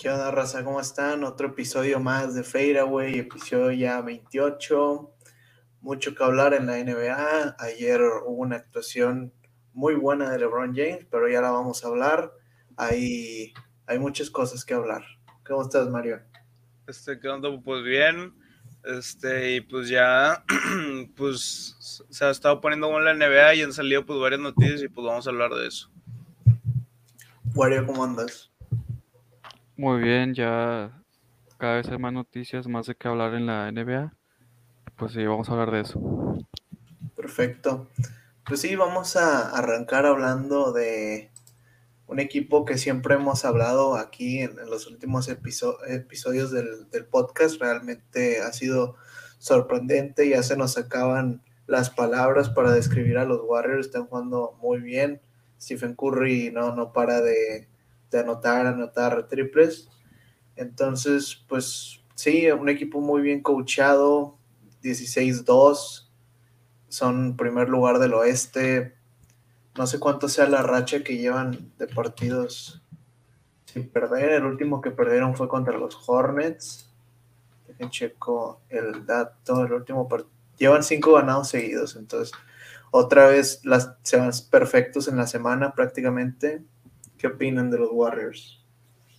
¿Qué onda, raza? ¿Cómo están? Otro episodio más de Fadeaway, episodio ya 28. Mucho que hablar en la NBA. Ayer hubo una actuación muy buena de LeBron James, pero ya la vamos a hablar. Hay, hay muchas cosas que hablar. ¿Cómo estás, Mario? Este, ¿qué onda? Pues bien. Este, y pues ya, pues se ha estado poniendo bueno la NBA y han salido pues varias noticias y pues vamos a hablar de eso. Wario, ¿cómo andas? Muy bien, ya cada vez hay más noticias, más de qué hablar en la NBA. Pues sí, vamos a hablar de eso. Perfecto. Pues sí, vamos a arrancar hablando de un equipo que siempre hemos hablado aquí en, los últimos episo- episodios del, del podcast. Realmente ha sido sorprendente, ya se nos acaban las palabras para describir a los Warriors. Están jugando muy bien. Stephen Curry no, no para de, de anotar, anotar triples. Entonces, pues sí, un equipo muy bien coachado, 16-2, son primer lugar del oeste. No sé cuánto sea la racha que llevan de partidos sin perder. El último que perdieron fue contra los Hornets. Dejen checo el dato. El último part- Llevan cinco ganados seguidos. Entonces, otra vez las, se van perfectos en la semana prácticamente. ¿Qué opinan de los Warriors?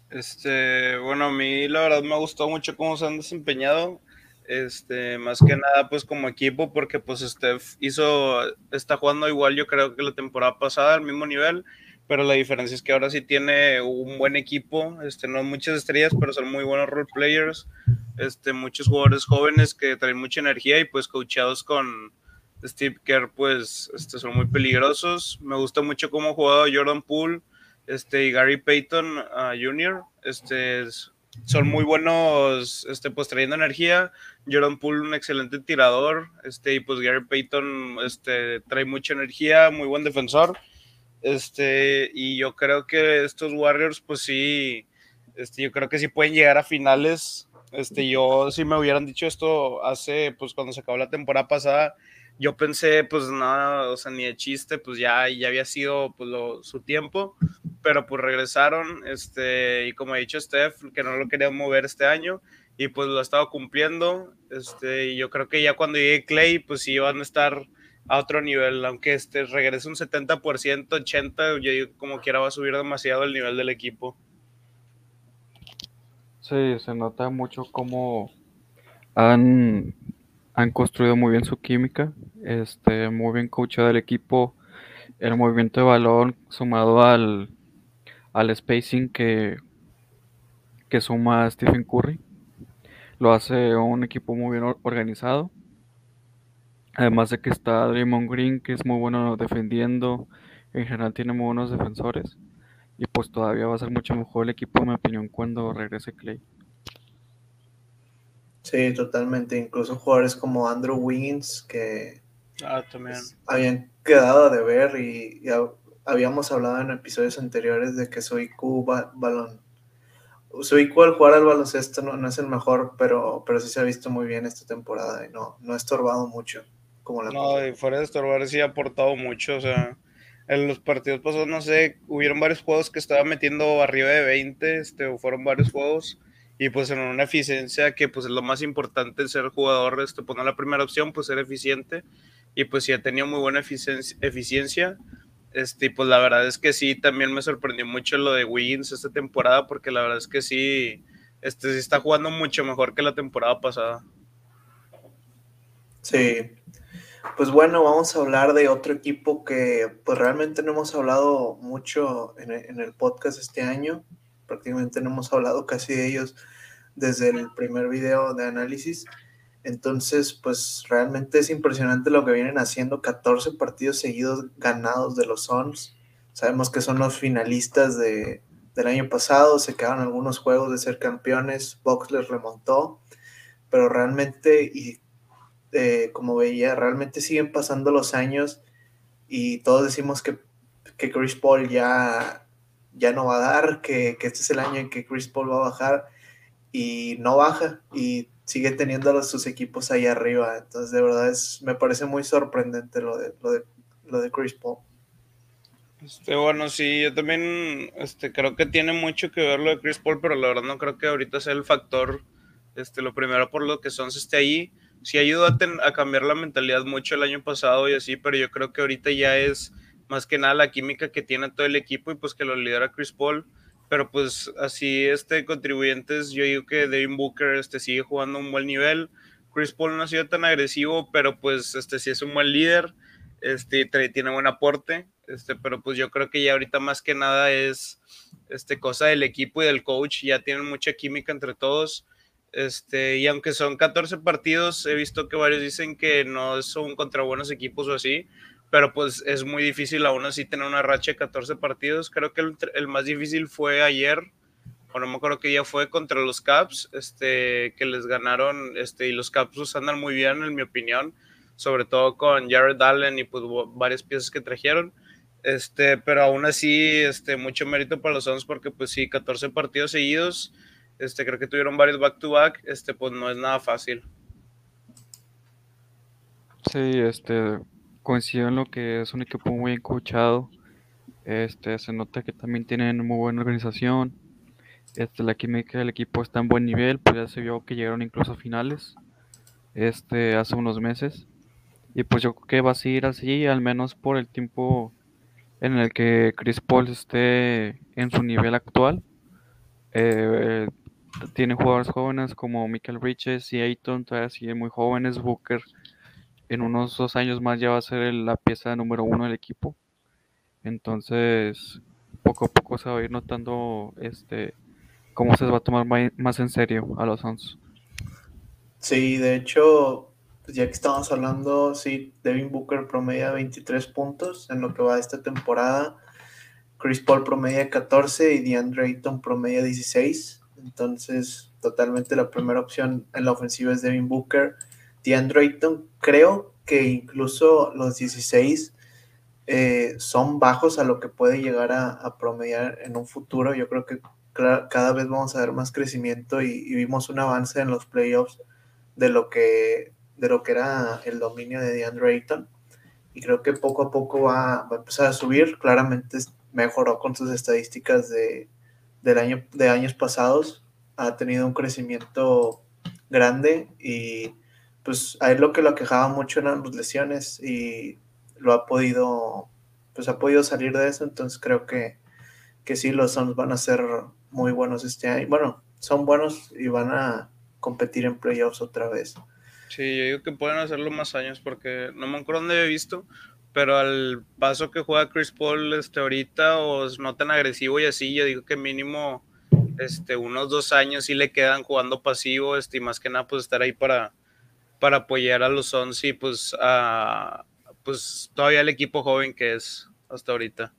Este, bueno, a mí la verdad me ha gustado mucho cómo se han desempeñado. Este, más que nada, pues como equipo, porque pues Steph hizo, está jugando igual, yo creo que la temporada pasada al mismo nivel, pero la diferencia es que ahora sí tiene un buen equipo, este, no muchas estrellas, pero son muy buenos role players, este, muchos jugadores jóvenes que traen mucha energía y pues coachados con Steve Kerr, pues este, son muy peligrosos. Me gusta mucho cómo ha jugado Jordan Poole este, y Gary Payton uh, Jr. Este, es- son muy buenos este, pues trayendo energía. Jordan Poole, un excelente tirador. Este, y pues Gary Payton este, trae mucha energía, muy buen defensor. Este, y yo creo que estos Warriors, pues sí, este, yo creo que sí pueden llegar a finales. Este, yo, si me hubieran dicho esto hace, pues cuando se acabó la temporada pasada, yo pensé, pues nada, o sea, ni de chiste, pues ya, ya había sido pues, su tiempo, pero pues regresaron, este, y como ha dicho Steph, que no lo querían mover este año, y pues lo ha estado cumpliendo, este, y yo creo que ya cuando llegue Clay, pues sí van a estar a otro nivel, aunque este regrese un 70%, 80%, yo digo como quiera va a subir demasiado el nivel del equipo. Sí, se nota mucho cómo han, han construido muy bien su química, este, muy bien coachado el equipo, el movimiento de balón sumado al, al spacing que, que suma Stephen Curry. Lo hace un equipo muy bien or- organizado. Además de que está Draymond Green, que es muy bueno defendiendo, en general tiene muy buenos defensores. Y pues todavía va a ser mucho mejor el equipo, en mi opinión, cuando regrese Clay. Sí, totalmente. Incluso jugadores como Andrew Wiggins, que Ah, también. habían quedado de ver y ya habíamos hablado en episodios anteriores de que su IQ ba- balón su IQ al jugar al baloncesto no, no es el mejor, pero, pero sí se ha visto muy bien esta temporada y no, no ha estorbado mucho como la No, pasada. y fuera de estorbar sí ha aportado mucho, o sea, en los partidos pasados, no sé, hubieron varios juegos que estaba metiendo arriba de 20, este, o fueron varios juegos, y pues en una eficiencia que pues es lo más importante ser jugador, este, poner la primera opción, pues ser eficiente, y pues sí ha tenido muy buena eficiencia, eficiencia este, pues la verdad es que sí, también me sorprendió mucho lo de Wiggins esta temporada, porque la verdad es que sí, este, está jugando mucho mejor que la temporada pasada. Sí. Pues bueno, vamos a hablar de otro equipo que pues realmente no hemos hablado mucho en en el podcast este año. Prácticamente no hemos hablado casi de ellos desde el primer video de análisis. Entonces, pues realmente es impresionante lo que vienen haciendo. 14 partidos seguidos ganados de los Suns. Sabemos que son los finalistas de, del año pasado. Se quedaron algunos juegos de ser campeones. Box les remontó. Pero realmente, y eh, como veía, realmente siguen pasando los años y todos decimos que, que Chris Paul ya, ya no va a dar, que, que este es el año en que Chris Paul va a bajar y no baja y sigue teniendo a sus equipos ahí arriba. Entonces, de verdad, es, me parece muy sorprendente lo de, lo de, lo de Chris Paul. Este, bueno, sí, yo también este, creo que tiene mucho que ver lo de Chris Paul, pero la verdad no creo que ahorita sea el factor, este, lo primero por lo que Sons esté ahí. Sí ayudó a, a cambiar la mentalidad mucho el año pasado y así, pero yo creo que ahorita ya es más que nada la química que tiene todo el equipo y pues que lo lidera Chris Paul. Pero pues así, este, contribuyentes, yo digo que Devin Booker este, sigue jugando un buen nivel. Chris Paul no ha sido tan agresivo, pero pues este sí es un buen líder, este, tiene buen aporte. Este, pero pues yo creo que ya ahorita más que nada es este, cosa del equipo y del coach, ya tienen mucha química entre todos. Este, y aunque son 14 partidos, he visto que varios dicen que no son contra buenos equipos o así, pero pues es muy difícil aún así tener una racha de 14 partidos. Creo que el, el más difícil fue ayer, o no me acuerdo qué día fue, contra los Caps, este, que les ganaron, este, y los Caps andan muy bien, en mi opinión, sobre todo con Jared Allen y pues varias piezas que trajeron. Este, pero aún así, este, mucho mérito para los Suns porque pues sí, 14 partidos seguidos, este, creo que tuvieron varios back to back, este, pues no es nada fácil. Sí, este, coincido en lo que es un equipo muy escuchado, este, se nota que también tienen muy buena organización, este, la química del equipo está en buen nivel, pues ya se vio que llegaron incluso a finales, este, hace unos meses, y pues yo creo que va a seguir así, al menos por el tiempo en el que Chris Paul esté en su nivel actual. Eh, tiene jugadores jóvenes como Michael Bridges y Ayton, todavía siguen muy jóvenes. Booker en unos dos años más ya va a ser la pieza número uno del equipo. Entonces, poco a poco se va a ir notando este cómo se va a tomar más en serio a los Suns. Sí, de hecho, pues ya que estamos hablando, sí, Devin Booker promedia 23 puntos en lo que va esta temporada. Chris Paul promedia 14 y DeAndre Ayton promedia 16. Entonces, totalmente la primera opción en la ofensiva es Devin Booker. DeAndre Ayton, creo que incluso los 16 eh, son bajos a lo que puede llegar a, promediar en un futuro. Yo creo que cada vez vamos a ver más crecimiento y, y vimos un avance en los playoffs de lo que de lo que era el dominio de DeAndre Ayton. Y creo que poco a poco va, va, a empezar a subir. Claramente mejoró con sus estadísticas de, del año, de años pasados. Ha tenido un crecimiento grande y pues a él lo que lo quejaba mucho eran las lesiones y lo ha podido, pues ha podido salir de eso. Entonces creo que, que sí, los Suns van a ser muy buenos este año. Bueno, son buenos y van a competir en playoffs otra vez. Sí, yo digo que pueden hacerlo más años porque no me acuerdo dónde he visto, pero al paso que juega Chris Paul este, ahorita o no tan agresivo y así, yo digo que mínimo este, unos dos años sí le quedan jugando pasivo este, y más que nada pues estar ahí para, para apoyar a los Suns y pues, a, pues todavía el equipo joven que es hasta ahorita.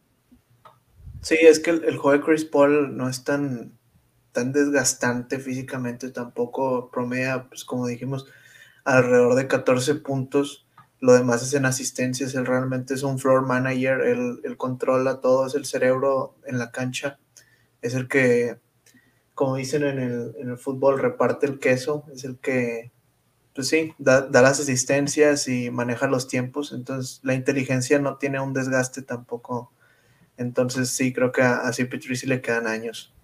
Sí, es que el, el juego de Chris Paul no es tan, tan desgastante físicamente, tampoco promedia, pues como dijimos, alrededor de 14 puntos. Lo demás es en asistencias. Él realmente es un floor manager. Él, él, controla todo. Es el cerebro en la cancha. Es el que, como dicen en el, en el fútbol, reparte el queso. Es el que, pues sí, da, las asistencias y maneja los tiempos. Entonces, la inteligencia no tiene un desgaste tampoco. Entonces, sí, creo que a, a CP3 sí le quedan años.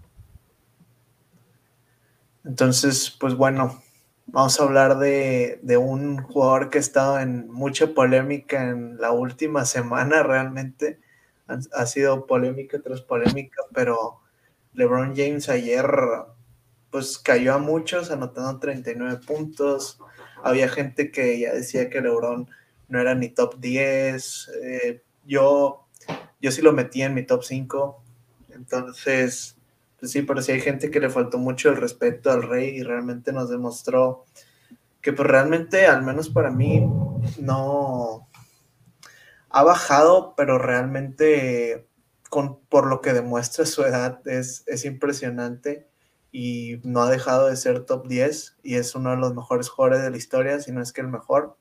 Entonces, pues bueno, Vamos a hablar de, de, un jugador que ha estado en mucha polémica en la última semana, realmente. Ha, ha, sido polémica tras polémica, pero LeBron James ayer pues cayó a muchos, anotando 39 puntos. Había gente que ya decía que LeBron no era ni top 10. Eh, yo, yo sí lo metí en mi top 5. Entonces, pues sí, pero sí hay gente que le faltó mucho el respeto al rey y realmente nos demostró que pues realmente, al menos para mí, no ha bajado, pero realmente con, por lo que demuestra su edad es, es impresionante y no ha dejado de ser top 10 y es uno de los mejores jugadores de la historia, si no es que el mejor.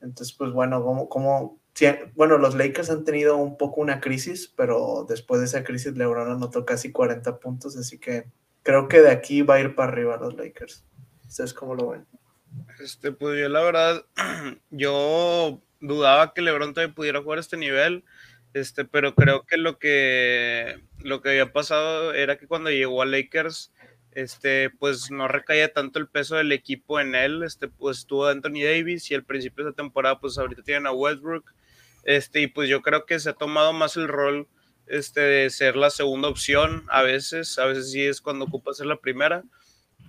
Entonces, pues bueno, como, Sí, bueno, los Lakers han tenido un poco una crisis, pero después de esa crisis LeBron anotó casi 40 puntos, así que creo que de aquí va a ir para arriba los Lakers. ¿Ustedes cómo lo ven? Este, pues yo la verdad, yo dudaba que LeBron todavía pudiera jugar este nivel, este, pero creo que lo que lo que había pasado era que cuando llegó a Lakers, este, pues no recaía tanto el peso del equipo en él, este, pues estuvo Anthony Davis y al principio de la temporada, pues ahorita tienen a Westbrook, este, y pues yo creo que se ha tomado más el rol, este, de ser la segunda opción a veces, a veces sí es cuando ocupa ser la primera,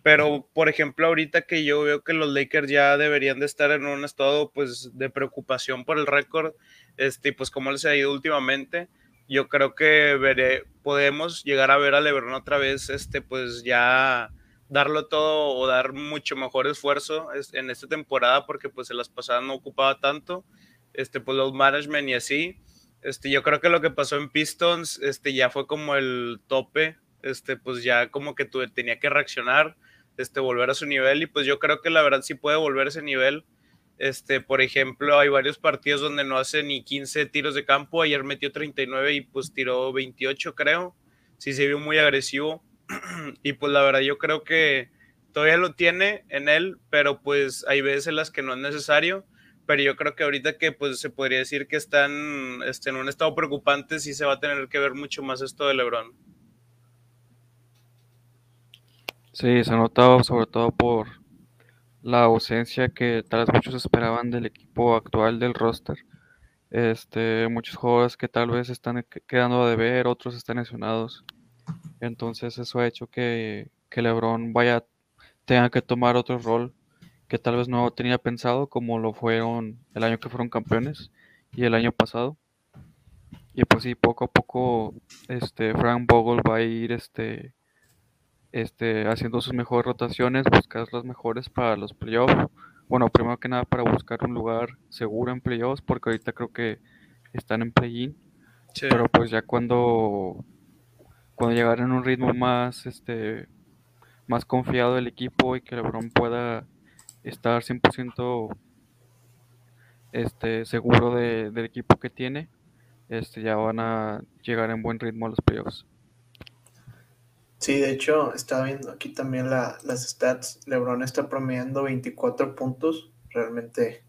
pero, por ejemplo, ahorita que yo veo que los Lakers ya deberían de estar en un estado pues de preocupación por el récord, este, pues cómo les ha ido últimamente, yo creo que veré, podemos llegar a ver a LeBron otra vez, este, pues ya darlo todo o dar mucho mejor esfuerzo en esta temporada porque pues en las pasadas no ocupaba tanto, este, pues los management y así. Este, yo creo que lo que pasó en Pistons, este, ya fue como el tope, este, pues ya como que tuve, tenía que reaccionar este, volver a su nivel y pues yo creo que la verdad sí puede volver a ese nivel. Este, por ejemplo, hay varios partidos donde no hace ni 15 tiros de campo, ayer metió 39 y pues tiró 28 creo, sí se vio muy agresivo. Y pues la verdad yo creo que todavía lo tiene en él, pero pues hay veces en las que no es necesario, pero yo creo que ahorita que pues se podría decir que están este, en un estado preocupante, sí se va a tener que ver mucho más esto de Lebron. Sí, se ha notado sobre todo por la ausencia que tal vez muchos esperaban del equipo actual del roster. Este, muchos jugadores que tal vez están quedando a deber, otros están lesionados. Entonces eso ha hecho que, que LeBron vaya, tenga que tomar otro rol que tal vez no tenía pensado, como lo fueron el año que fueron campeones y el año pasado. Y pues sí, poco a poco este Frank Vogel va a ir este este, haciendo sus mejores rotaciones, buscar las mejores para los playoffs. Bueno, primero que nada para buscar un lugar seguro en playoffs, porque ahorita creo que están en play-in. Pero pues ya cuando, cuando llegaran a un ritmo más, este, más confiado del equipo y que LeBron pueda estar 100% este, seguro del equipo que tiene, este, ya van a llegar en buen ritmo a los playoffs. Sí, de hecho, estaba viendo aquí también las stats. LeBron está promediando 24 puntos. Realmente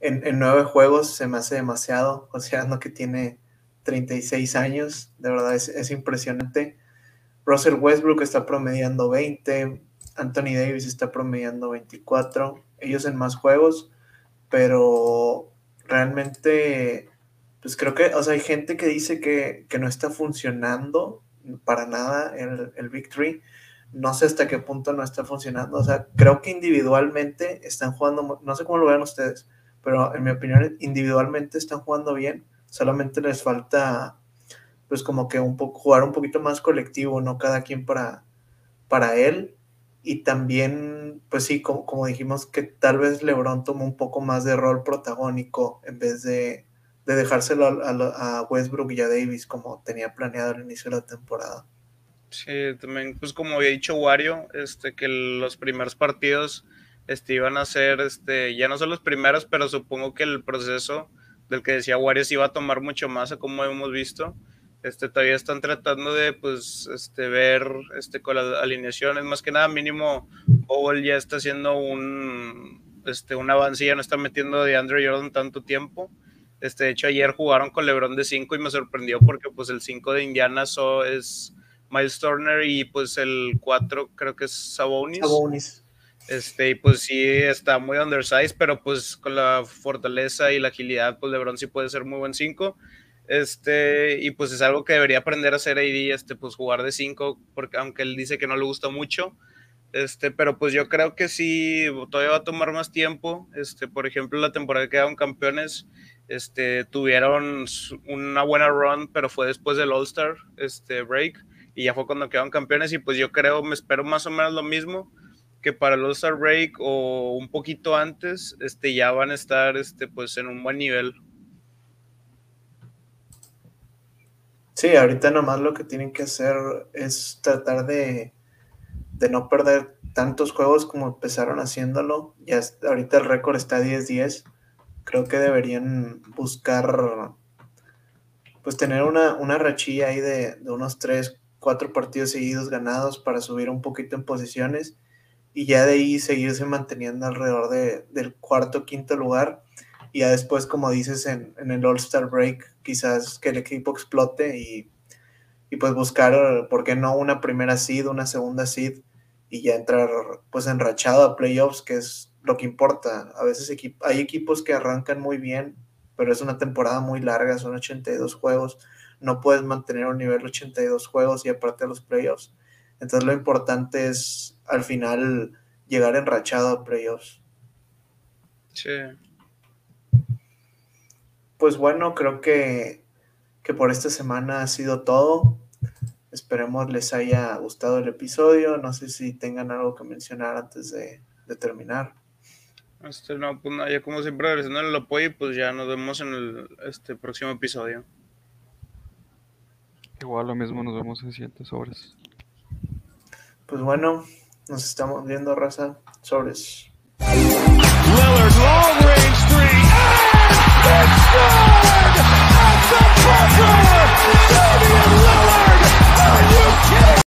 en, nueve juegos se me hace demasiado, considerando que tiene 36 años. De verdad es, impresionante. Russell Westbrook está promediando 20. Anthony Davis está promediando 24. Ellos en más juegos, pero realmente, pues creo que, o sea, hay gente que dice que, que no está funcionando para nada el, el Victory. No sé hasta qué punto no está funcionando. O sea, creo que individualmente están jugando, no sé cómo lo vean ustedes, pero en mi opinión, individualmente están jugando bien. Solamente les falta, pues, como que un poco, jugar un poquito más colectivo, ¿no? Cada quien para, para él. Y también, pues sí, como, como dijimos, que tal vez LeBron tomó un poco más de rol protagónico en vez de, de dejárselo a, Westbrook y a Davis como tenía planeado al inicio de la temporada. Sí, también, pues como había dicho Wario, este, que los primeros partidos este, iban a ser, este, ya no son los primeros, pero supongo que el proceso del que decía Wario se iba a tomar mucho más a como hemos visto. Este, todavía están tratando de pues, este, ver este, con las alineaciones, más que nada mínimo Bowl ya está haciendo un, este, un avance, ya no está metiendo de Andrew Jordan tanto tiempo este, de hecho, ayer jugaron con LeBron de 5 y me sorprendió porque pues el 5 de Indiana so, es Miles Turner y pues el 4 creo que es Sabonis. Sabonis. Este, y pues sí está muy undersized, pero pues con la fortaleza y la agilidad, pues LeBron sí puede ser muy buen 5. Este, y pues es algo que debería aprender a hacer AD, este, pues jugar de 5, porque aunque él dice que no le gusta mucho, este, pero pues yo creo que sí, todavía va a tomar más tiempo. Este, por ejemplo, la temporada que quedaron campeones, este, tuvieron una buena run, pero fue después del All-Star este, break y ya fue cuando quedaron campeones y pues yo creo, me espero más o menos lo mismo que para el All-Star break o un poquito antes, este, ya van a estar este, pues en un buen nivel. Sí, ahorita nomás lo que tienen que hacer es tratar de, de no perder tantos juegos como empezaron haciéndolo. Ya ahorita el récord está 10-10 creo que deberían buscar, pues tener una, una rachilla ahí de, unos 3, cuatro partidos seguidos ganados para subir un poquito en posiciones y ya de ahí seguirse manteniendo alrededor de, del cuarto, quinto lugar. Y ya después, como dices, en, en el All-Star Break, quizás que el equipo explote y, y, pues buscar, ¿por qué no? Una primera seed, una segunda seed y ya entrar pues enrachado a playoffs, que es lo que importa. A veces hay equipos que arrancan muy bien, pero es una temporada muy larga, son 82 juegos. No puedes mantener un nivel 82 juegos y aparte de los playoffs. Entonces lo importante es al final llegar enrachado a playoffs. Sí. Pues bueno, creo que, que por esta semana ha sido todo. Esperemos les haya gustado el episodio. No sé si tengan algo que mencionar antes de, de terminar. Este, no, pues nada, yo como siempre agradeciendo el apoyo y pues ya nos vemos en el este, próximo episodio. Igual lo mismo, nos vemos en siguientes sobres. Pues bueno, nos estamos viendo, raza. Sobres. Lillard, long range three, and it's! At the Lillard, are